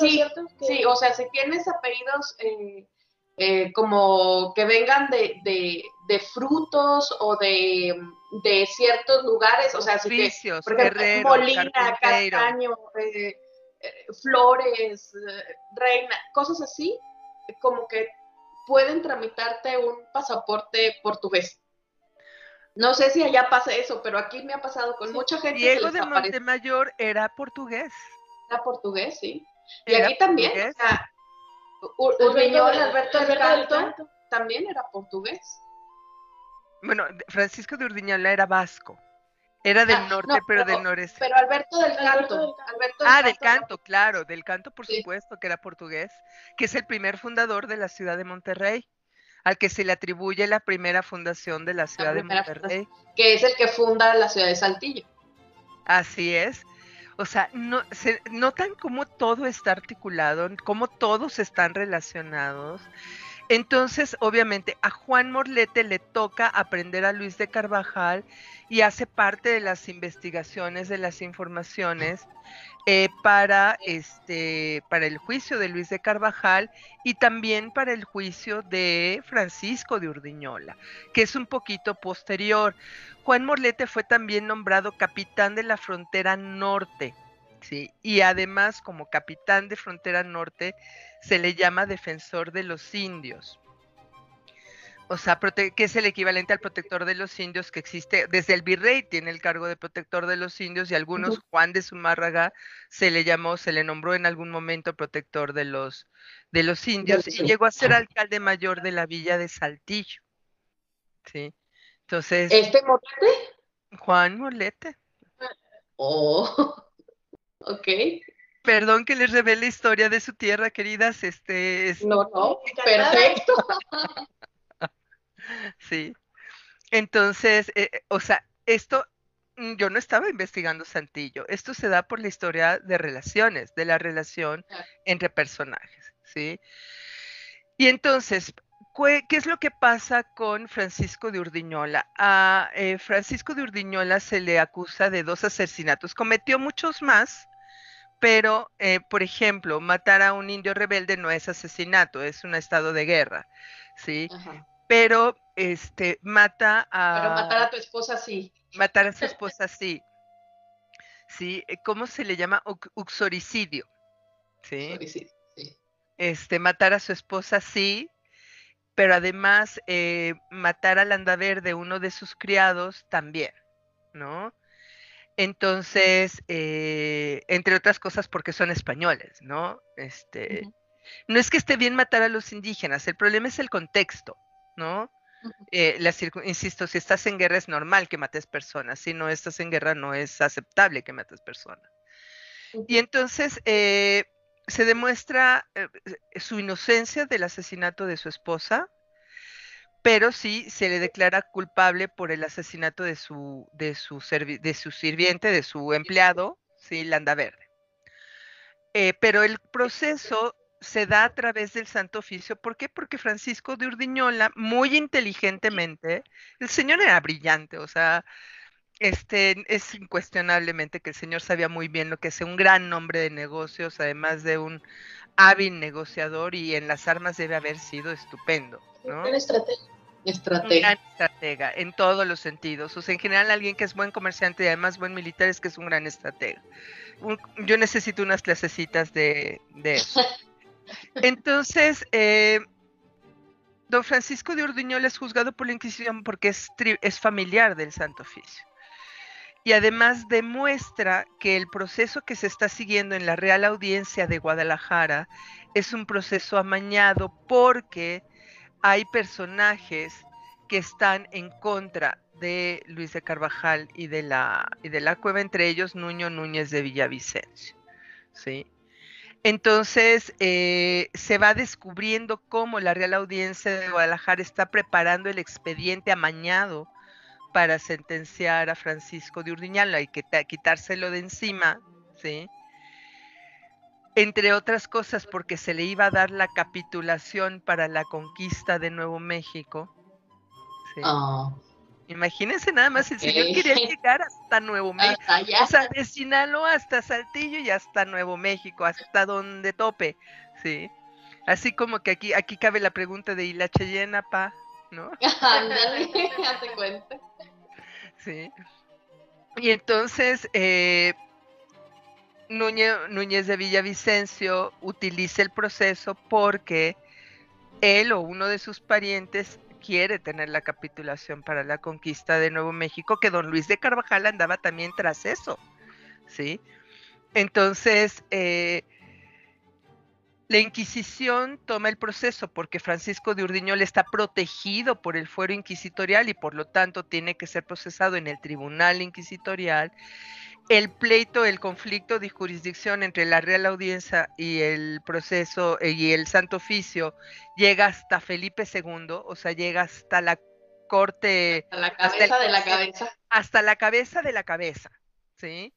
Sí, sí, o sea, si tienes apellidos como que vengan de, de, frutos o de, de, ciertos lugares, o sea, si que, por ejemplo, Molina, Castaño, eh, flores, reina, cosas así, como que pueden tramitarte un pasaporte portugués. No sé si allá pasa eso, pero aquí me ha pasado con mucha gente. Diego de Montemayor era portugués. Era portugués, sí. Y aquí también, o sea, Alberto, del Canto, también era portugués. Bueno, Francisco de Urdiñola era vasco. Era del ah, norte, pero, del noreste. Pero Alberto del Canto. ah, del Canto, claro, del Canto, por supuesto, que era portugués, que es el primer fundador de la ciudad de Monterrey, al que se le atribuye la primera fundación de la ciudad de Monterrey. Que es el que funda la ciudad de Saltillo. Así es. O sea, no, se notan cómo todo está articulado, cómo todos están relacionados. Entonces, obviamente, a Juan Morlete le toca aprender a Luis de Carvajal y hace parte de las investigaciones, de las informaciones eh, para, este, para el juicio de Luis de Carvajal y también para el juicio de Francisco de Urdiñola, que es un poquito posterior. Juan Morlete fue también nombrado capitán de la frontera norte. ¿Sí? Y además, como capitán de frontera norte, se le llama defensor de los indios. O sea, que es el equivalente al protector de los indios que existe. Desde el virrey tiene el cargo de protector de los indios y algunos, Juan de Zumárraga, se le llamó, se le nombró en algún momento protector de los, de los indios y llegó a ser alcalde mayor de la villa de Saltillo. ¿Sí? Entonces. ¿Este Molete? Juan Molete. Oh, ok. Perdón que les revele la historia de su tierra, queridas. Este, No, no, perfecto. sí. Entonces, eh, eh, o sea, esto mm, yo no estaba investigando Santillo. Esto se da por la historia de relaciones, de la relación entre personajes, ¿sí? Y entonces, ¿qué es lo que pasa con Francisco de Urdiñola? A eh, Francisco de Urdiñola se le acusa de dos asesinatos. Cometió muchos más, pero, eh, por ejemplo, matar a un indio rebelde no es asesinato, es un estado de guerra, ¿sí? Pero, este, mata a... Pero matar a tu esposa sí. Matar a su esposa sí. ¿Sí? Eh, ¿Cómo se le llama? uxoricidio. ¿Sí? Uxoricidio, sí. este, matar a su esposa sí, pero además eh, matar al Landaverde, uno de sus criados, también, ¿no? Entonces, eh, entre otras cosas porque son españoles, ¿no? Este, No es que esté bien matar a los indígenas, el problema es el contexto, ¿no? Eh, insisto, si estás en guerra es normal que mates personas, si no estás en guerra no es aceptable que mates personas. Y entonces eh, se demuestra su inocencia del asesinato de su esposa, pero sí se le declara culpable por el asesinato de su, de su, de su sirviente, de su empleado, sí, Landa Verde. Eh, pero el proceso se da a través del Santo Oficio. ¿Por qué? Porque Francisco de Urdiñola, muy inteligentemente, el señor era brillante, o sea, este, es incuestionablemente que el señor sabía muy bien lo que es un gran nombre de negocios, además de un hábil negociador y en las armas debe haber sido estupendo. ¿no? Estratega. Un gran estratega en todos los sentidos. O sea, en general alguien que es buen comerciante y además buen militar es que es un gran estratega. yo necesito unas clasecitas de, eso. Entonces, eh, don Francisco de Urdiñol es juzgado por la Inquisición porque es, es familiar del Santo Oficio. Y además demuestra que el proceso que se está siguiendo en la Real Audiencia de Guadalajara es un proceso amañado porque hay personajes que están en contra de Luis de Carvajal y de la, y de la cueva, entre ellos Nuño Núñez de Villavicencio. ¿sí? Entonces eh, se va descubriendo cómo la Real Audiencia de Guadalajara está preparando el expediente amañado para sentenciar a Francisco de Urdiñala y que quitárselo de encima, ¿sí? entre otras cosas porque se le iba a dar la capitulación para la conquista de Nuevo México. Ah. Imagínense nada más, el señor quería llegar hasta Nuevo México. O sea, de Sinaloa hasta Saltillo y hasta Nuevo México, hasta donde tope. Sí. Así como que aquí, aquí cabe la pregunta de ¿y la Cheyenne, pa? ¿No? Ándale, hace cuenta. Sí. Y entonces, eh, Núñez, de Villavicencio utiliza el proceso porque él o uno de sus parientes quiere tener la capitulación para la conquista de Nuevo México, que don Luis de Carvajal andaba también tras eso, ¿sí? Entonces, eh, la Inquisición toma el proceso porque Francisco de Urdiñol está protegido por el fuero inquisitorial y por lo tanto tiene que ser procesado en el tribunal inquisitorial el pleito, el conflicto de jurisdicción entre la Real Audiencia y el proceso eh, y el Santo Oficio llega hasta Felipe II, o sea, llega hasta la corte. Hasta la cabeza de la cabeza. Hasta la cabeza de la cabeza, ¿sí?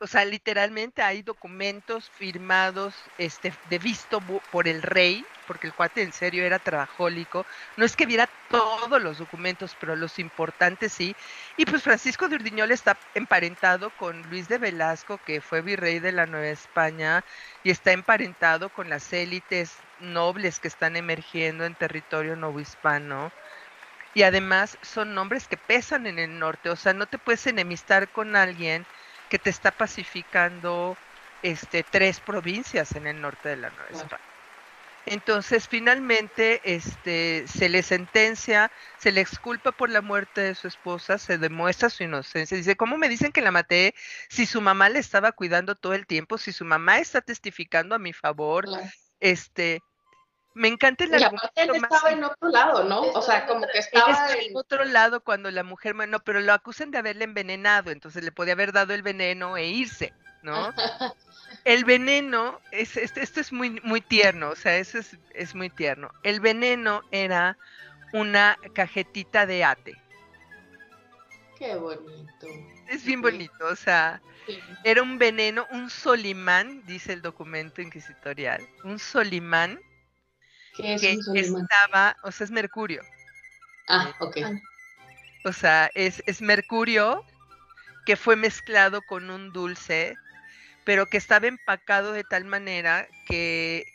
O sea, literalmente hay documentos firmados este, de visto por el rey, porque el cuate en serio era trabajólico. No es que viera todos los documentos, pero los importantes sí. Y pues Francisco de Urdiñol está emparentado con Luis de Velasco, que fue virrey de la Nueva España, y está emparentado con las élites nobles que están emergiendo en territorio novohispano. Y además son nombres que pesan en el norte, o sea, no te puedes enemistar con alguien que te está pacificando este, tres provincias en el norte de la Nueva España. Entonces, finalmente, este, se le sentencia, se le exculpa por la muerte de su esposa, se demuestra su inocencia. Dice, ¿cómo me dicen que la maté si su mamá le estaba cuidando todo el tiempo, si su mamá está testificando a mi favor? Este, me encanta el y aparte él estaba en otro lado, ¿no? O sea, como que estaba en otro lado cuando la mujer, no, pero lo acusan de haberle envenenado, entonces le podía haber dado el veneno e irse, ¿no? el veneno, es, esto, esto, es muy, muy tierno, o sea, eso es, es muy tierno. El veneno era una cajetita de ate. Qué bonito. Es bien bonito, o sea, era un veneno, un solimán, dice el documento inquisitorial, un solimán que estaba, o sea, es mercurio. Ah, ok. O sea, es, es mercurio que fue mezclado con un dulce, pero que estaba empacado de tal manera que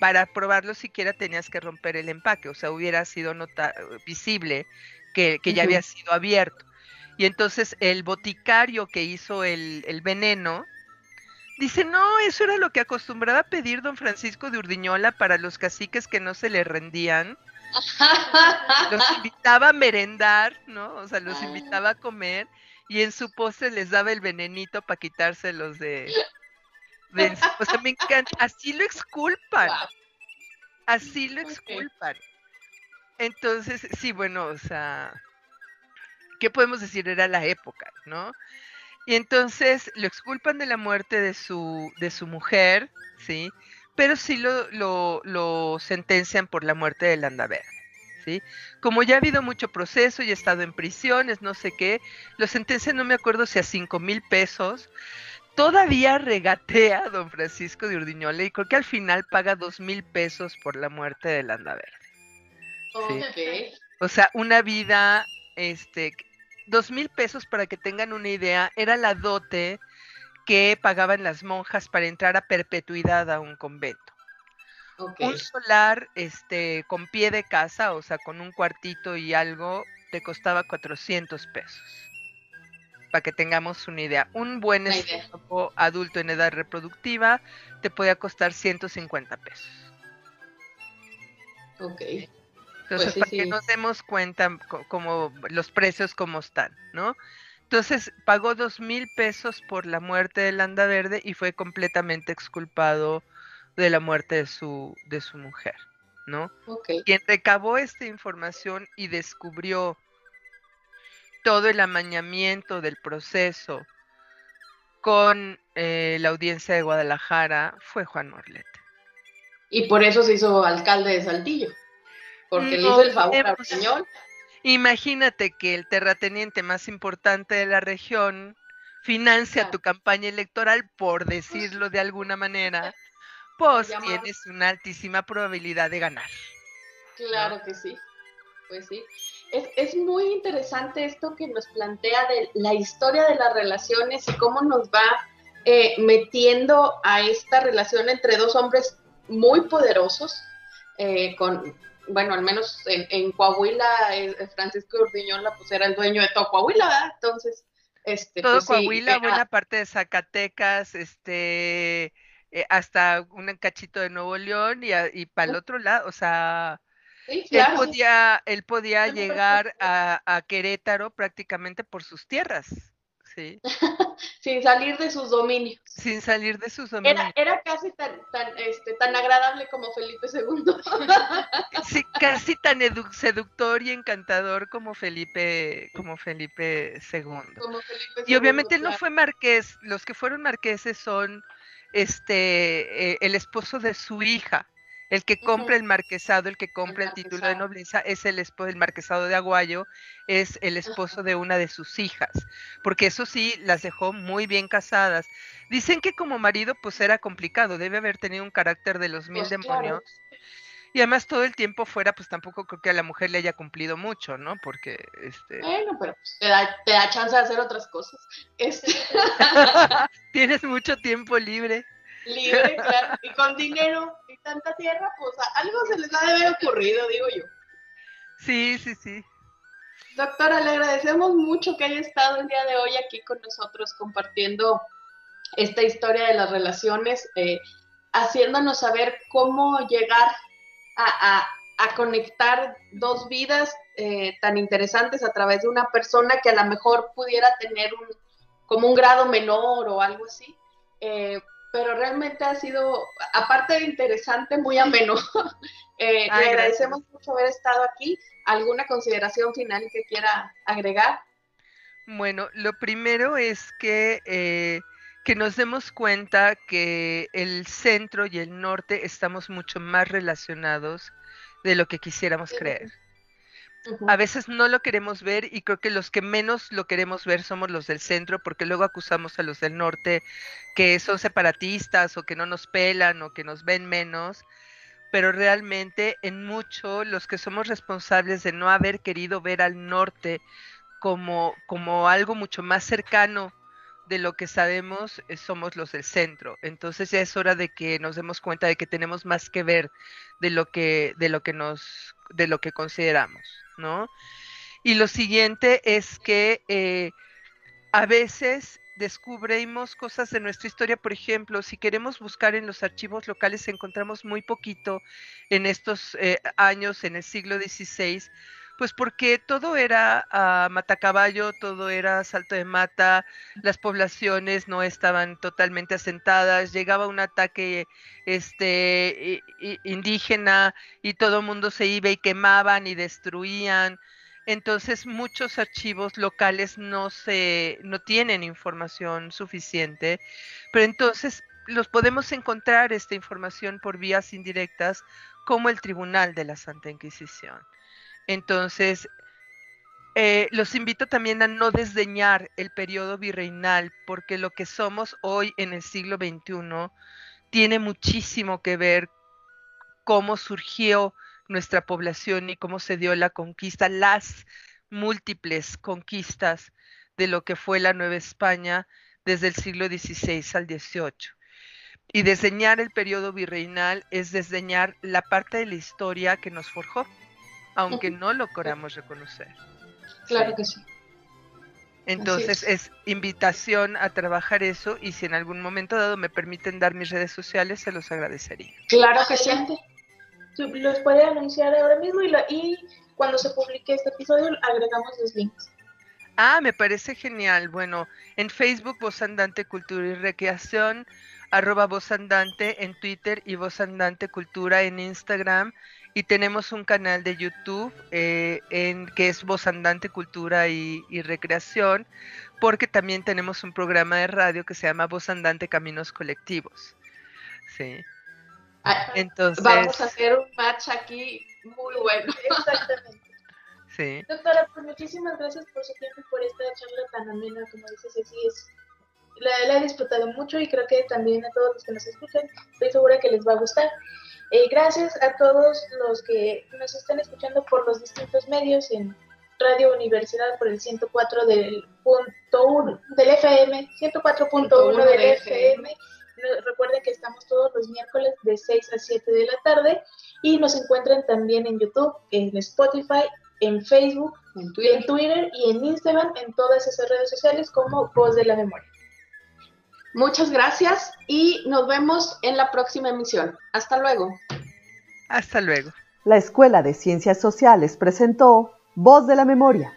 para probarlo siquiera tenías que romper el empaque, o sea, hubiera sido nota visible que, ya había sido abierto. Y entonces el boticario que hizo el, el veneno Dice, no, eso era lo que acostumbraba a pedir don Francisco de Urdiñola para los caciques que no se le rendían. los invitaba a merendar, ¿no? O sea, los invitaba a comer y en su postre les daba el venenito para quitárselos de, de... O sea, me encanta. Así lo exculpan. Así lo exculpan. Entonces, sí, bueno, o sea, ¿qué podemos decir? Era la época, ¿no? Y entonces lo exculpan de la muerte de su, de su mujer, ¿sí? Pero sí lo, lo, lo sentencian por la muerte de Landaverde, ¿sí? Como ya ha habido mucho proceso y ha estado en prisiones, no sé qué, lo sentencian, no me acuerdo si a cinco mil pesos, todavía regatea a don Francisco de Urdiñola y creo que al final paga dos mil pesos por la muerte de Landaverde. ¿sí? O sea, una vida, este, dos mil pesos para que tengan una idea, era la dote que pagaban las monjas para entrar a perpetuidad a un convento. Un solar este, con pie de casa, o sea, con un cuartito y algo, te costaba 400 pesos. Para que tengamos una idea. Un buen estómago adulto en edad reproductiva te podía costar 150 pesos. Ok. Entonces, pues para que nos demos cuenta como los precios como están, ¿no? Entonces pagó dos mil pesos por la muerte de Landa Verde y fue completamente exculpado de la muerte de su, de su mujer, ¿no? Okay. Quien recabó esta información y descubrió todo el amañamiento del proceso con eh, la audiencia de Guadalajara fue Juan Morlete. Y por eso se hizo alcalde de Saltillo porque le hizo el favor al señor. Imagínate que el terrateniente más importante de la región financia tu campaña electoral, por decirlo de alguna manera, pues tienes una altísima probabilidad de ganar. Claro que sí, pues sí. Es, es, muy interesante esto que nos plantea de la historia de las relaciones y cómo nos va eh, metiendo a esta relación entre dos hombres muy poderosos, eh, con bueno, al menos en, Coahuila, eh, Francisco Urdiñola, pues era el dueño de todo Coahuila, ¿verdad? Entonces, este, todo pues, Coahuila, buena parte de Zacatecas, este, eh, hasta un cachito de Nuevo León y, y para el otro lado, o sea, él podía, él podía llegar a, a Querétaro prácticamente por sus tierras. Sin salir de sus dominios. Sin salir de sus dominios. Era, casi tan, tan, este, tan agradable como Felipe II. sí, casi tan seductor y encantador como Felipe, como Felipe II. y obviamente no fue marqués, los que fueron marqueses son este eh, el esposo de su hija. El que compra el marquesado, el que compra el, título de nobleza, es el esposo, el marquesado de Aguayo, es el esposo de una de sus hijas, porque eso sí, las dejó muy bien casadas. Dicen que como marido, pues era complicado, debe haber tenido un carácter de los mil pues demonios. Y además todo el tiempo fuera, pues tampoco creo que a la mujer le haya cumplido mucho, ¿no? Porque, este... Bueno, pero pues, te, da, te da chance de hacer otras cosas. Este... Tienes mucho tiempo libre libre, claro, y con dinero y tanta tierra, pues algo se les ha de haber ocurrido, digo yo. Sí, sí, sí. Doctora, le agradecemos mucho que haya estado el día de hoy aquí con nosotros compartiendo esta historia de las relaciones, eh, haciéndonos saber cómo llegar a, conectar dos vidas eh, tan interesantes a través de una persona que a lo mejor pudiera tener un, como un grado menor o algo así. Eh, pero realmente ha sido, aparte de interesante, muy ameno. eh, le agradecemos mucho haber estado aquí. ¿Alguna consideración final que quiera agregar? Bueno, lo primero es que, eh, que nos demos cuenta que el centro y el norte estamos mucho más relacionados de lo que quisiéramos creer. A veces no lo queremos ver y creo que los que menos lo queremos ver somos los del centro porque luego acusamos a los del norte que son separatistas o que no nos pelan o que nos ven menos, pero realmente en mucho los que somos responsables de no haber querido ver al norte como, como algo mucho más cercano de lo que sabemos eh, somos los del centro. Entonces ya es hora de que nos demos cuenta de que tenemos más que ver de lo que, de lo que nos, de lo que consideramos. ¿no? Y lo siguiente es que eh, a veces descubrimos cosas de nuestra historia. Por ejemplo, si queremos buscar en los archivos locales, encontramos muy poquito en estos eh, años, en el siglo XVI, pues porque todo era uh, matacaballo, todo era salto de mata, las poblaciones no estaban totalmente asentadas, llegaba un ataque este, indígena y todo el mundo se iba y quemaban y destruían. Entonces muchos archivos locales no se no tienen información suficiente, pero entonces los podemos encontrar esta información por vías indirectas como el Tribunal de la Santa Inquisición. Entonces, eh, los invito también a no desdeñar el periodo virreinal, porque lo que somos hoy en el siglo XXI tiene muchísimo que ver cómo surgió nuestra población y cómo se dio la conquista, las múltiples conquistas de lo que fue la Nueva España desde el siglo XVI al XVIII. Y desdeñar el periodo virreinal es desdeñar la parte de la historia que nos forjó aunque no lo queramos reconocer. Claro que sí. Entonces es. invitación a trabajar eso y si en algún momento dado me permiten dar mis redes sociales, se los agradecería. Claro que sí. Los puede anunciar ahora mismo y, y cuando se publique este episodio agregamos los links. Ah, me parece genial. Bueno, en Facebook Voz Andante Cultura y Recreación, arroba Voz Andante en Twitter y Voz Andante Cultura en Instagram y tenemos un canal de YouTube eh, en, que es Voz Andante Cultura y, Recreación, porque también tenemos un programa de radio que se llama Voz Andante Caminos Colectivos. Sí. Ah, Entonces, vamos a hacer un match aquí muy bueno. Exactamente. Sí. Doctora, pues muchísimas gracias por su tiempo y por esta charla tan amena, como dices, así es. La, la he disfrutado mucho y creo que también a todos los que nos escuchan, estoy segura que les va a gustar. Eh, gracias a todos los que nos están escuchando por los distintos medios en Radio Universidad por el 104 del punto del FM, 104.1 del FM. Recuerden que estamos todos los miércoles de 6 a 7 de la tarde y nos encuentran también en YouTube, en Spotify, en Facebook, en Twitter, en Twitter y en Instagram, en todas esas redes sociales como Voz de la Memoria. Muchas gracias y nos vemos en la próxima emisión. Hasta luego. Hasta luego. La Escuela de Ciencias Sociales presentó Voz de la Memoria